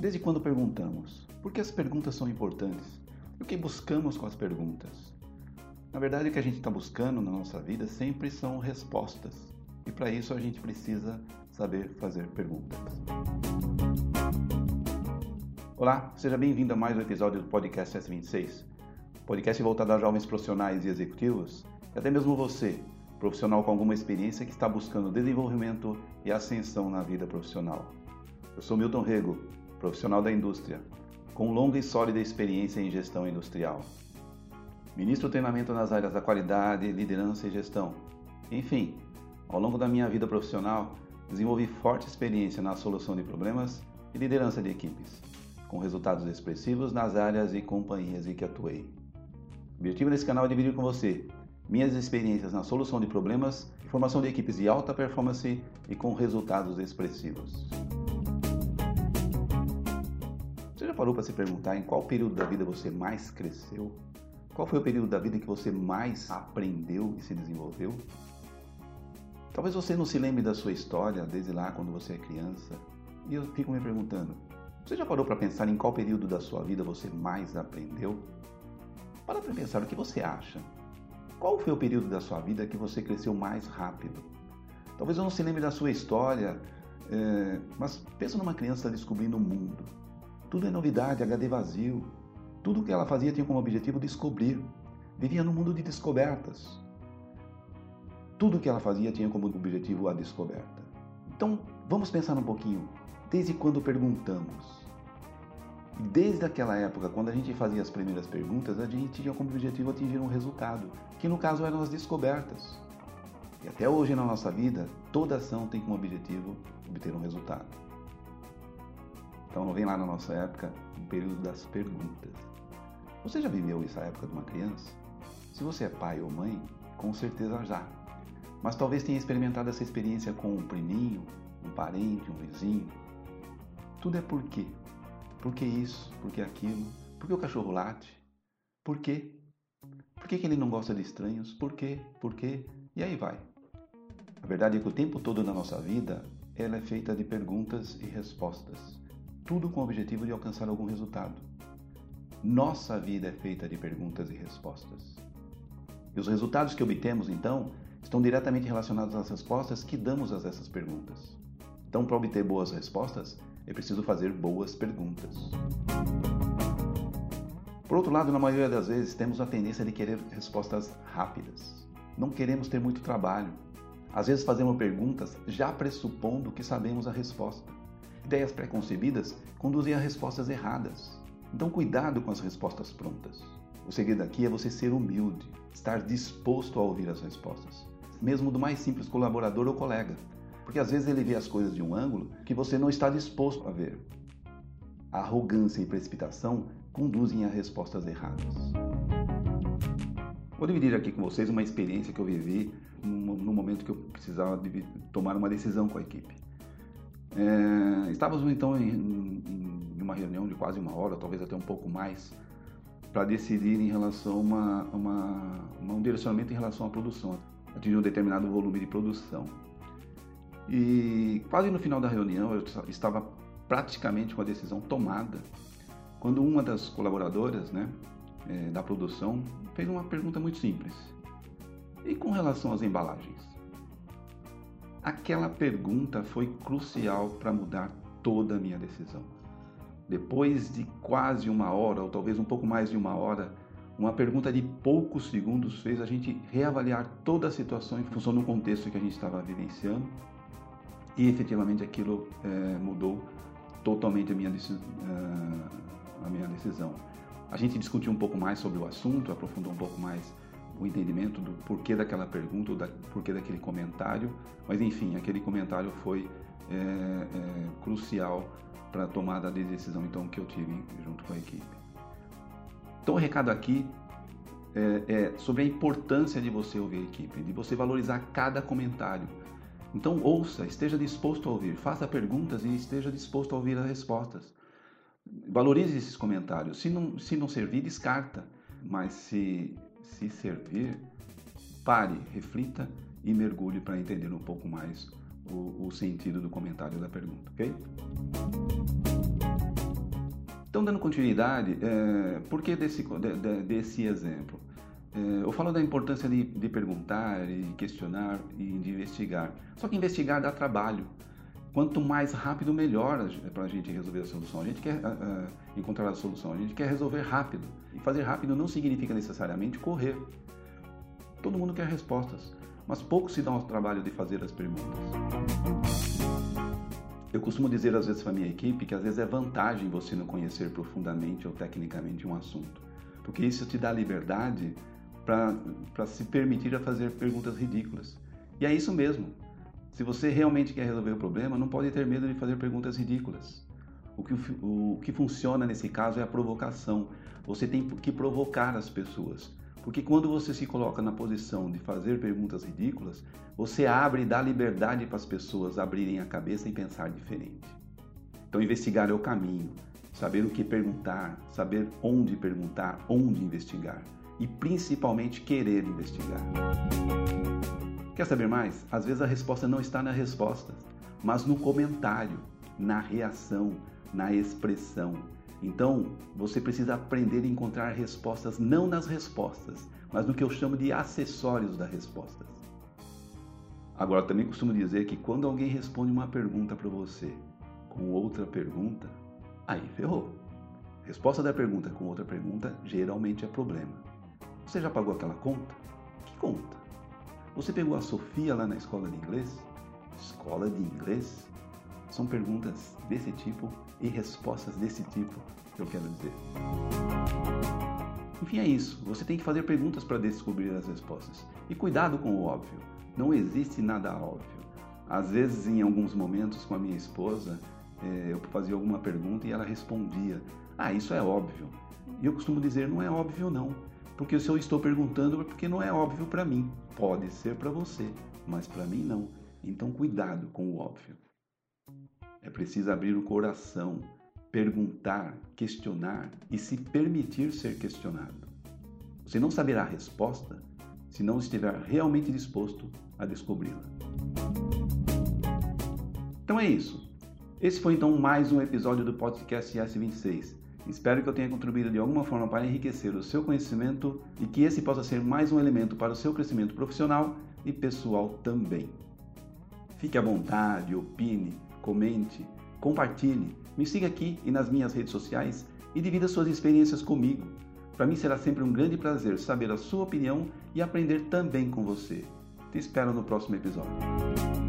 Desde quando perguntamos? Por que as perguntas são importantes? E o que buscamos com as perguntas? Na verdade, o que a gente está buscando na nossa vida sempre são respostas. E para isso a gente precisa saber fazer perguntas. Olá, seja bem-vindo a mais um episódio do Podcast S26. Podcast voltado a jovens profissionais e executivos, e até mesmo você, profissional com alguma experiência que está buscando desenvolvimento e ascensão na vida profissional. Eu sou Milton Rego, profissional da indústria, com longa e sólida experiência em gestão industrial. Ministro treinamento nas áreas da qualidade, liderança e gestão. Enfim, ao longo da minha vida profissional, desenvolvi forte experiência na solução de problemas e liderança de equipes, com resultados expressivos nas áreas e companhias em que atuei. O objetivo desse canal é dividir com você minhas experiências na solução de problemas formação de equipes de alta performance e com resultados expressivos. Você já parou para se perguntar em qual período da vida você mais cresceu? Qual foi o período da vida em que você mais aprendeu e se desenvolveu? Talvez você não se lembre da sua história desde lá quando você é criança. E eu fico me perguntando: você já parou para pensar em qual período da sua vida você mais aprendeu? Para para pensar o que você acha. Qual foi o período da sua vida que você cresceu mais rápido? Talvez eu não se lembre da sua história, é, mas pensa numa criança descobrindo o mundo. Tudo é novidade, HD vazio. Tudo o que ela fazia tinha como objetivo descobrir. Vivia num mundo de descobertas. Tudo o que ela fazia tinha como objetivo a descoberta. Então, vamos pensar um pouquinho. Desde quando perguntamos? Desde aquela época, quando a gente fazia as primeiras perguntas, a gente tinha como objetivo atingir um resultado, que no caso eram as descobertas. E até hoje na nossa vida, toda ação tem como objetivo obter um resultado. Então não vem lá na nossa época o período das perguntas. Você já viveu essa época de uma criança? Se você é pai ou mãe, com certeza já. Mas talvez tenha experimentado essa experiência com um priminho, um parente, um vizinho. Tudo é por quê? Por que isso? Por que aquilo? Por que o cachorro late? Por quê? Por que, que ele não gosta de estranhos? Por quê? Por quê? E aí vai. A verdade é que o tempo todo na nossa vida ela é feita de perguntas e respostas tudo com o objetivo de alcançar algum resultado. Nossa vida é feita de perguntas e respostas. E os resultados que obtemos, então, estão diretamente relacionados às respostas que damos a essas perguntas. Então, para obter boas respostas, é preciso fazer boas perguntas. Por outro lado, na maioria das vezes, temos a tendência de querer respostas rápidas. Não queremos ter muito trabalho. Às vezes, fazemos perguntas já pressupondo que sabemos a resposta. Ideias preconcebidas conduzem a respostas erradas. Então, cuidado com as respostas prontas. O segredo aqui é você ser humilde, estar disposto a ouvir as respostas, mesmo do mais simples colaborador ou colega, porque às vezes ele vê as coisas de um ângulo que você não está disposto a ver. A arrogância e precipitação conduzem a respostas erradas. Vou dividir aqui com vocês uma experiência que eu vivi no momento que eu precisava tomar uma decisão com a equipe. É, estávamos então em, em, uma reunião de quase uma hora, talvez até um pouco mais, para decidir em relação a uma, uma, um direcionamento em relação à produção, atingir um determinado volume de produção. E quase no final da reunião eu estava praticamente com a decisão tomada, quando uma das colaboradoras né, é, da produção fez uma pergunta muito simples. E com relação às embalagens? Aquela pergunta foi crucial para mudar toda a minha decisão. Depois de quase uma hora, ou talvez um pouco mais de uma hora, uma pergunta de poucos segundos fez a gente reavaliar toda a situação em função do contexto que a gente estava vivenciando e efetivamente aquilo é, mudou totalmente a minha, uh, a minha decisão. A gente discutiu um pouco mais sobre o assunto, aprofundou um pouco mais o entendimento do porquê daquela pergunta, da, porquê daquele comentário, mas enfim, aquele comentário foi é, é, crucial para a tomada de decisão então que eu tive junto com a equipe. Então o recado aqui é, é sobre a importância de você ouvir a equipe, de você valorizar cada comentário. Então ouça, esteja disposto a ouvir, faça perguntas e esteja disposto a ouvir as respostas. Valorize esses comentários. Se não, se não servir, descarta. Mas se se servir, pare, reflita e mergulhe para entender um pouco mais o, o, sentido do comentário da pergunta, ok? Então, dando continuidade, é, por que desse, de, desse exemplo? É, eu falo da importância de, de perguntar, e questionar e de investigar. Só que investigar dá trabalho. Quanto mais rápido, melhor para a gente resolver a solução. A gente quer uh, encontrar a solução, a gente quer resolver rápido. E fazer rápido não significa necessariamente correr. Todo mundo quer respostas, mas pouco se dá ao trabalho de fazer as perguntas. Eu costumo dizer às vezes para minha equipe que às vezes é vantagem você não conhecer profundamente ou tecnicamente um assunto, porque isso te dá liberdade para se permitir a fazer perguntas ridículas. E é isso mesmo. Se você realmente quer resolver o problema, não pode ter medo de fazer perguntas ridículas. O que, o, o que funciona nesse caso é a provocação. Você tem que provocar as pessoas. Porque quando você se coloca na posição de fazer perguntas ridículas, você abre e dá liberdade para as pessoas abrirem a cabeça e pensar diferente. Então, investigar é o caminho. Saber o que perguntar, saber onde perguntar, onde investigar. E principalmente querer investigar. Quer saber mais? Às vezes a resposta não está na resposta, mas no comentário, na reação, na expressão. Então, você precisa aprender a encontrar respostas não nas respostas, mas no que eu chamo de acessórios das respostas. Agora, também costumo dizer que quando alguém responde uma pergunta para você com outra pergunta, aí ferrou. Resposta da pergunta com outra pergunta geralmente é problema. Você já pagou aquela conta? Que conta? Você pegou a Sofia lá na escola de inglês? Escola de inglês? São perguntas desse tipo e respostas desse tipo que eu quero dizer. Enfim, é isso. Você tem que fazer perguntas para descobrir as respostas. E cuidado com o óbvio. Não existe nada óbvio. Às vezes, em alguns momentos, com a minha esposa, eh, eu fazia alguma pergunta e ela respondia: Ah, isso é óbvio. E eu costumo dizer: Não é óbvio, não. Porque se eu estou perguntando é porque não é óbvio para mim. Pode ser para você, mas para mim não. Então cuidado com o óbvio. É preciso abrir o coração, perguntar, questionar e se permitir ser questionado. Você não saberá a resposta se não estiver realmente disposto a descobri-la. Então é isso. Esse foi então mais um episódio do podcast S26. Espero que eu tenha contribuído de alguma forma para enriquecer o seu conhecimento e que esse possa ser mais um elemento para o seu crescimento profissional e pessoal também. Fique à vontade, opine, comente, compartilhe, me siga aqui e nas minhas redes sociais e divida suas experiências comigo. Para mim será sempre um grande prazer saber a sua opinião e aprender também com você. Te espero no próximo episódio.